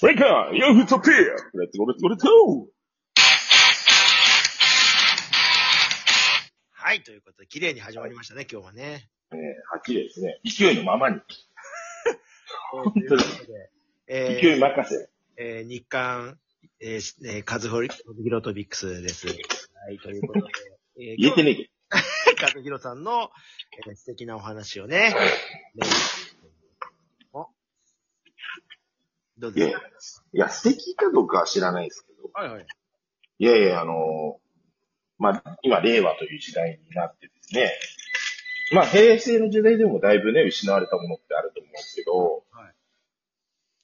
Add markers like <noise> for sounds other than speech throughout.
Welcome, young to peer. Let's go, let's go, let's go. はい、ということで、綺麗に始まりましたね、今日はね。えー、はっきりですね。勢いのままに。本当にということで、え勢いー任せ。えー日刊、えーしえー、カズホリ、ヒロトビックスです。はい、ということで、えー、言えてねえけカズヒロさんの、えー素敵なお話をね、ねおどうど。いやいや素敵かどうかは知らないですけど。はいはい。いやいや、あのーまあ、今、令和という時代になってですね。まあ、平成の時代でもだいぶね、失われたものってあると思うんですけど、はい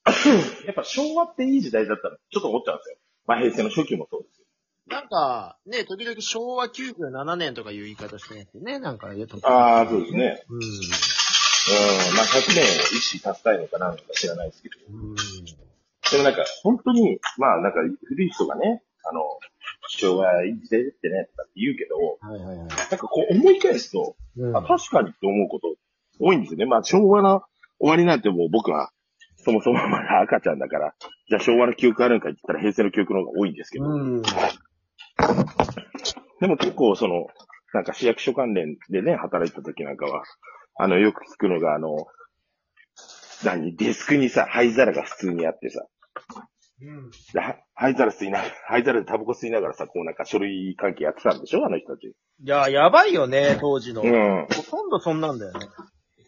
<coughs> やっぱ昭和っていい時代だったら、ちょっと思っちゃうんですよ。まあ、平成の初期もそうですよ。なんか、ね、時々昭和97年とかいう言い方してますよね、なんか言うと。ああ、そうですね。うん。うん、まあ、100年を意識させたいのかなんか知らないですけど。うん。でもなんか、本当に、まあなんか、古い人がね、あの、昭和いい時代だってね、とかって言うけど、はいはいはい。なんかこう思い返すと、うんあ確かにって思うこと多いんですよね。まあ昭和の終わりなんてもう僕は、そもそもまだ赤ちゃんだから、じゃあ昭和の記憶あるんかって言ったら平成の記憶の方が多いんですけど、うん。でも結構その、なんか市役所関連でね、働いた時なんかは、あの、よく聞くのが、あの、何、デスクにさ、灰皿が普通にあってさ、うん。灰皿吸いながら、灰皿でタバコ吸いながらさ、こうなんか書類関係やってたんでしょ？あの人たち。いや、やばいよね、当時の。ほうん。とんどそんなんだよね。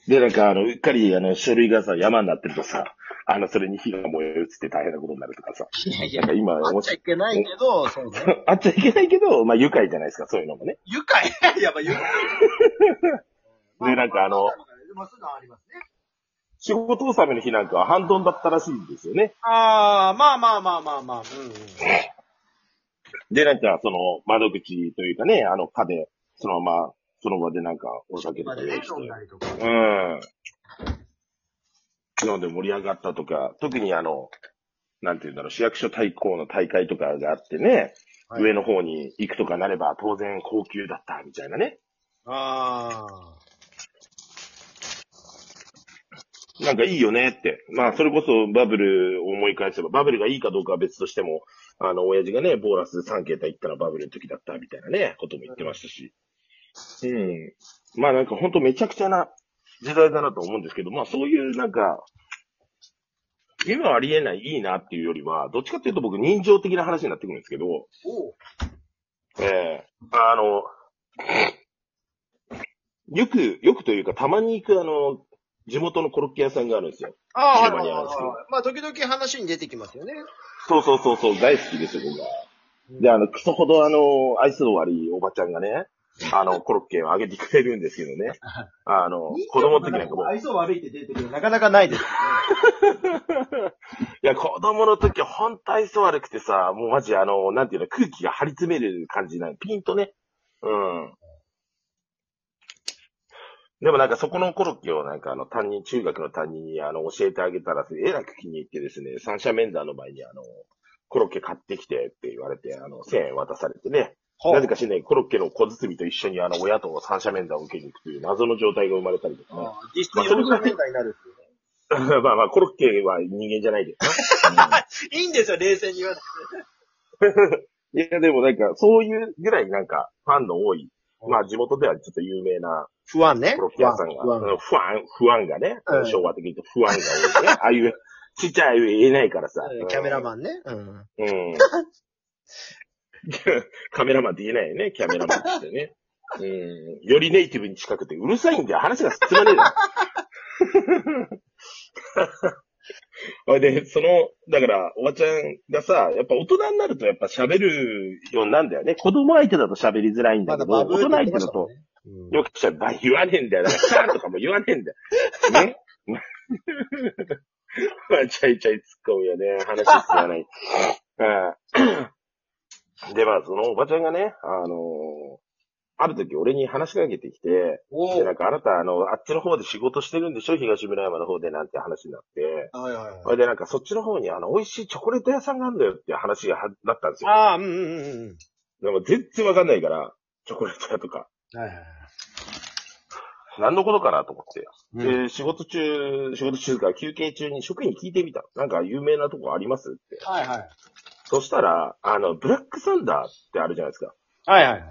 で、なんかあの、うっかりあの、書類がさ、山になってるとさ、あの、それに火が燃え移って大変なことになるとかさ。いやいやなんか、今、あっちゃいけないけど、そうね。<laughs> あっちゃいけないけど、まあ愉快じゃないですか、そういうのもね。愉快？<laughs> やっぱ愉快。<laughs> で、なんかあの、まあ、そういうのはありますね。仕事納めの日なんかは半ドンだったらしいんですよね。ああ、まあまあまあまあまあ。うんうん。で、なんか、その、窓口というかね、あの、課で、そのまま、その場でなんか、お酒とか用意して。うん。飲んで盛り上がったとか、特にあの、なんて言うんだろう、市役所対抗の大会とかがあってね、はい上の方に行くとかなれば当然高級だったみたいなね。あなんかいいよねって。まあ、それこそバブルを思い返せば、バブルがいいかどうかは別としても、あの、親父がね、ボーナス3桁行ったらバブルの時だったみたいなね、ことも言ってましたし。うん。まあなんかほんとめちゃくちゃな時代だなと思うんですけど、まあそういうなんか、今はありえないいいなっていうよりは、どっちかっていうと僕人情的な話になってくるんですけど、ええあの、よく、よくというかたまに行くあの、地元のコロッケ屋さんがあるんですよ。ああ、はい。まあ、時々話に出てきますよね。そうそうそうそう、大好きですよ、僕は。で、あの、クソほどあの、愛想の悪いおばちゃんがね、あの、コロッケをあげてくれるんですけどね。<laughs> あの、子供の時なんかもう、愛想悪いって出てくるなかなかないですよね。<laughs> いや、子供の時は本当愛想悪くてさ、もうマジあの、なんていうの、空気が張り詰める感じなの。ピンとね。うん。でもなんかそこのコロッケをなんかあの担任、中学の担任にあの教えてあげたら、えらく気に入ってですね、三者面談の前にあの、コロッケ買ってきてって言われて、あの、1000円渡されてね。なぜかしね、コロッケの小包と一緒にあの、親と三者面談を受けに行くという謎の状態が生まれたりとかね。実質4者面談になる。<laughs> まあまあ、コロッケは人間じゃないですよ。<laughs> いいんですよ、冷静に言わな <laughs> いや、でもなんか、そういうぐらいなんか、ファンの多い、まあ地元ではちょっと有名な不安ね。コロッケ屋さんが、不安。うん不安、がね、うん昭和的に言うと不安が多いね。<laughs> ああいう、ちっちゃい言えないからさ。うんキャメラマンね。うん。ン。うん。カメラマンって言えないよね、キャメラマンとしてね。うん。よりネイティブに近くてうるさいんだよ。話が進まねえ。<laughs> <laughs> で、その、だから、おばちゃんがさ、やっぱ大人になるとやっぱ喋るようになるんだよね。子供相手だと喋りづらいんだけど、大人相手だと、うんよくしゃべ言わねえんだよ。だから、シャーンとかも言わねえんだよ。<laughs> ね？まあ、ちゃいちゃい突っ込むよね。話進まない。<laughs> うんで、まあ、そのおばちゃんがね、あのーある時俺に話しかけてきて、で、なんかあなた、あの、あっちの方で仕事してるんでしょ？東村山の方でなんて話になって、はいはいはいそ。れでなんかそっちの方にあの、美味しいチョコレート屋さんがあるんだよって話がはなったんですよ。ああ、うんうんうんうん。でも全然わかんないから、チョコレート屋とか。はいはいはい。何のことかなと思って。うん。で、仕事中、仕事中か休憩中に職員に聞いてみた。なんか有名なとこありますって。はいはい。そしたら、あの、ブラックサンダーってあるじゃないですか。はいはいはい。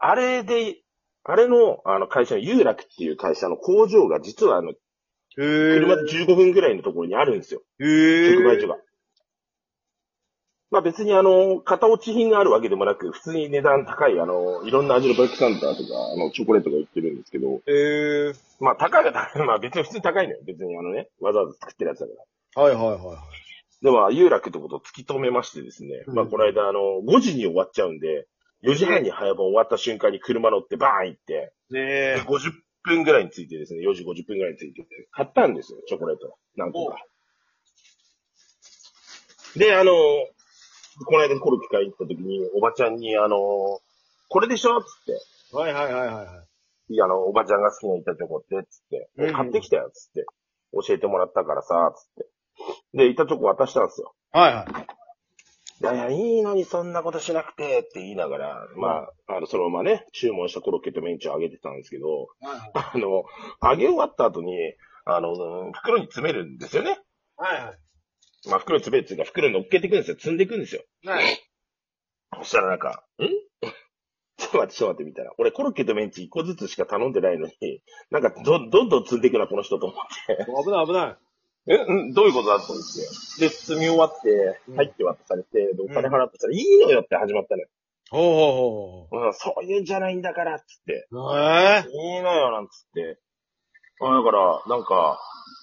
あれで、あれの、あの、会社の有楽っていう会社の工場が実はあの、車で15分ぐらいのところにあるんですよ。へー直売所が。まあ別にあの、型落ち品があるわけでもなく、普通に値段高い、あの、いろんな味のブラックサンダーとか、あの、チョコレートが売ってるんですけど、へーまあ高いが高い、<laughs> まあ別に普通に高いのよ。別にあのね、わざわざ作ってるやつだから。はいはいはいはい。でも、有楽ってことを突き止めましてですね、うんまあこの間あの、5時に終わっちゃうんで、4時半に早番終わった瞬間に車乗ってバーン行って、ねで50分ぐらいについてですね、4時50分ぐらいについて、買ったんですよ、チョコレート。何個か。で、あの、この間コロッケ買いに行った時に、おばちゃんに、あの、これでしょ？つって、はいはいはいはいはい。いや、あの、おばちゃんが好きな板チョコって、つって、うん買ってきたよ、つって、教えてもらったからさ、つって。で、板チョコ渡したんですよ。はいはい。いやいや、いいのにそんなことしなくてって言いながら、まあ、あの、そのままね、注文したコロッケとメンチをあげてたんですけど、あの、揚げ終わった後に、あの、袋に詰めるんですよね。はいはい。まあ、袋に詰めるっていうか、袋に乗っけていくんですよ。積んでいくんですよ。はい。そしたらなんか、ん？<laughs> ちょっと待って、ちょっと待って、みたいな。俺、コロッケとメンチ1個ずつしか頼んでないのに、なんかど、どんどん積んでいくな、この人と思って。危ない危ない。え、んどういうことだと思って。で、積み終わってうん、入って渡されて、でお金払ってたら、いいのよって始まったのよ。ほうほうほうほうん、そういうんじゃないんだから、つって。う。ええいいのよ、なんつって。あだから、なんか、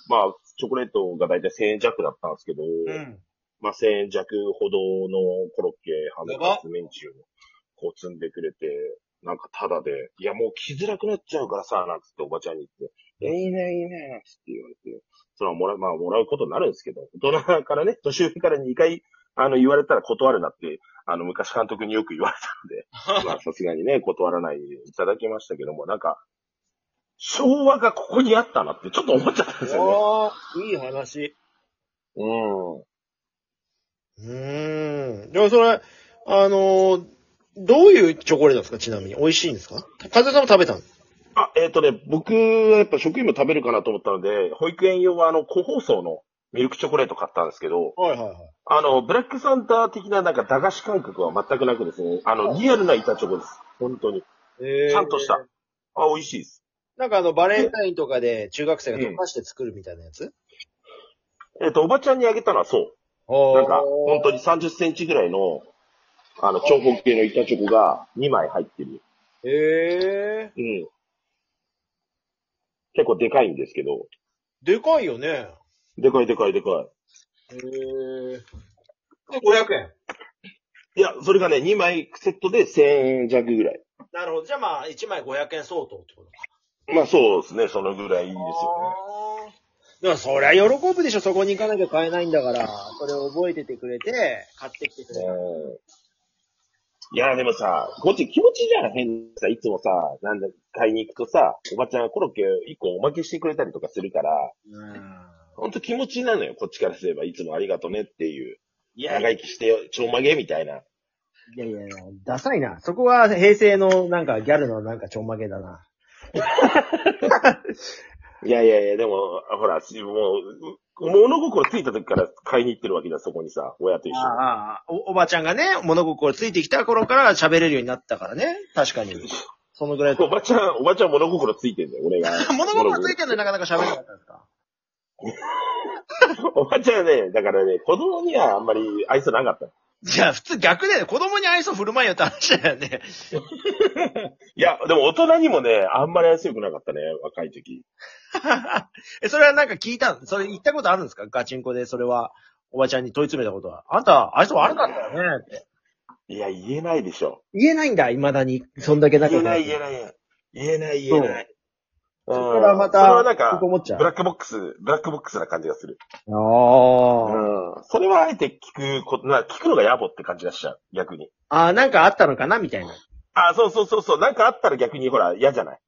まあ、チョコレートがだいたい1000円弱だったんですけど、うん。まあ1000円弱ほどのコロッケ、ハムやばカツ、メンチをこう積んでくれて、なんかタダで、いやもう来づらくなっちゃうからさ、なんつっておばちゃんに言って、えいいね、いいね、って言われて、それはもら、まあもらうことになるんですけど、大人からね、年上から2回、あの、言われたら断るなって、あの、昔監督によく言われたので、まあさすがにね、断らないでいただきましたけども、なんか、昭和がここにあったなってちょっと思っちゃったんですよね。おー、いい話。うん。うーん。でもそれ、あのどういうチョコレートですかちなみに。美味しいんですか風さんも食べたのあ、えっ、とね、僕はやっぱ職員も食べるかなと思ったので、保育園用はあの、個包装のミルクチョコレート買ったんですけど、はいはいはい。あの、ブラックサンター的ななんか駄菓子感覚は全くなくですね、あの、リアルな板チョコです。本当に。えちゃんとした。あ、美味しいです。なんかあの、バレンタインとかで中学生が溶かして作るみたいなやつ、えっ、と、おばちゃんにあげたのはそう。なんか、本当に30センチぐらいの、あの、長方形の板チョコが2枚入ってる。へえうん。結構でかいんですけど、でかいよね。でかいでかいでかい。へえで、500円。いや、それがね、2枚セットで1000円弱ぐらい。なるほど。じゃあまあ、1枚500円相当ってことか。まあそうですね、そのぐらいですよね。でもそりゃ喜ぶでしょ、そこに行かなきゃ買えないんだから。それを覚えててくれて、買ってきてくれた。うんいや、でもさ、こっち気持ちじゃん、変にさ、いつもさ、なんだ、買いに行くとさ、おばちゃんがコロッケ1個おまけしてくれたりとかするから、うん。ほんと気持ちなのよ、こっちからすれば、いつもありがとねっていう。いやい長生きしてよ、ちょまげみたいな。やいやいや、ダサいな。そこは平成のなんかギャルのなんかちょんまげだな。<laughs> いやいやいや、でも、ほら、もう、物心ついた時から買いに行ってるわけだ、そこにさ、親と一緒に。ああお、おばちゃんがね、物心ついてきた頃から喋れるようになったからね。確かに。そのぐらい。おばちゃん、おばちゃん物心ついてんだよ、俺が。物心ついてんのになかなか喋れなかったんですか？<laughs> おばちゃんね、だからね、子供にはあんまり愛想なかった。じゃあ普通逆で子供に愛想振る舞いよって話だよね。<laughs> いや、でも大人にもね、あんまり愛想良くなかったね、若い時。<laughs> え、それはなんか聞いたそれ言ったことあるんですか？ガチンコでそれは、おばちゃんに問い詰めたことは。あんた、愛想悪かったよねって。いや、言えないでしょ。言えないんだ、未だに。そんだけ仲言えない、言えない。言えない、言えない。そこからまた、それはなんか。ブラックボックス、ブラックボックスな感じがする。ああ。うん。それはあえて聞くこと、な聞くのが野暮って感じがしちゃう、逆に。ああ、なんかあったのかなみたいな。あ、そうそうそうそう、なんかあったら逆にほら、嫌じゃない？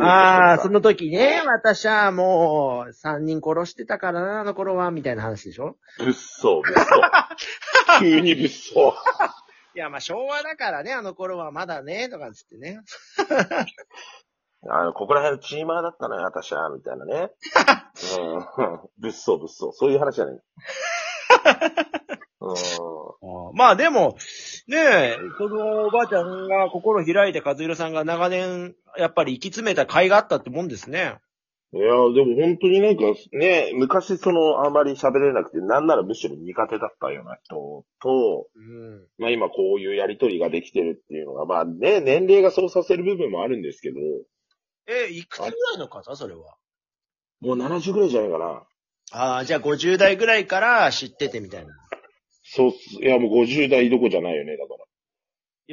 ああ、その時ね、私はもう、三人殺してたからな、あの頃は、みたいな話でしょ？物騒、物騒。<laughs> 急に物騒。いや、まあ昭和だからね、あの頃はまだね、とかつってね。あの、ここら辺のチーマーだったのよ、私は、みたいなね。うん。物騒物騒。そういう話じゃない。うん。<laughs> あまあでも、ねえ、そのおばあちゃんが心開いて和弘さんが長年、やっぱり生き詰めた甲斐があったってもんですね。いや、でも本当になんかね、昔その、あまり喋れなくて、なんならむしろ苦手だったような人と、うん。まあ今こういうやりとりができてるっていうのが、まあね、年齢がそうさせる部分もあるんですけど、え、いくつぐらいの方？それは。もう70ぐらいじゃないかな。ああ、じゃあ50代ぐらいから知っててみたいな。そうっす、いやもう50代どこじゃないよね、だから。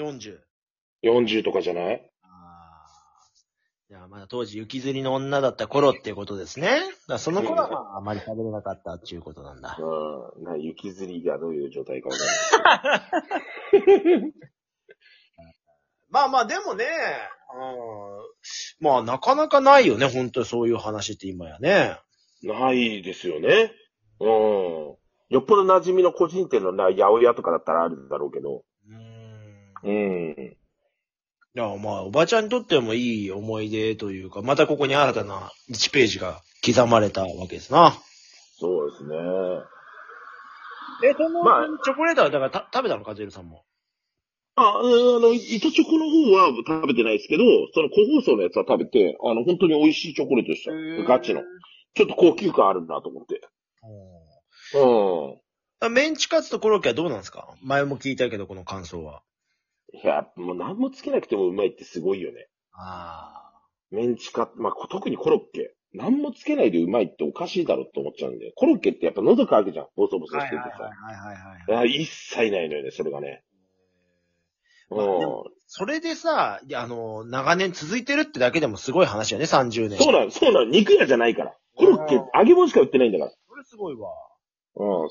40。40とかじゃない？ああ。じゃあまだ当時雪吊りの女だった頃っていうことですね。だからその頃はまああまり喋れなかったっていうことなんだ。うん。な雪吊りがどういう状態かわかんない。<laughs> まあまあでもね、うん、まあなかなかないよね、本当にそういう話って今やね。ないですよね。うん。よっぽど馴染みの個人店のな、八百屋とかだったらあるんだろうけど。うん。うん。いや、まあ、おばちゃんにとってもいい思い出というか、またここに新たな1ページが刻まれたわけですな。そうですね。え、その、まあチョコレートは、だからた食べたのか、ゼルさんも？あ、あの、糸チョコの方は食べてないですけど、その個包装のやつは食べて、あの、本当に美味しいチョコレートでした。ガチの。ちょっと高級感あるなと思って。うん。あメンチカツとコロッケはどうなんですか？前も聞いたけど、この感想は。いや、もう何もつけなくてもうまいってすごいよね。あメンチカまあ、特にコロッケ。何もつけないでうまいっておかしいだろって思っちゃうんで。コロッケってやっぱ喉乾くじゃん。ボソボソはいしててさ。はいはいはいはいはい。あ一切ないのよね、それがね。うまあでもそれでさ、いやあの、長年続いてるってだけでもすごい話よね、30ん。年。そうなの、そうなの。肉屋じゃないから。コロッケうん、揚げ物しか売ってないんだから。それすごいわ。うん、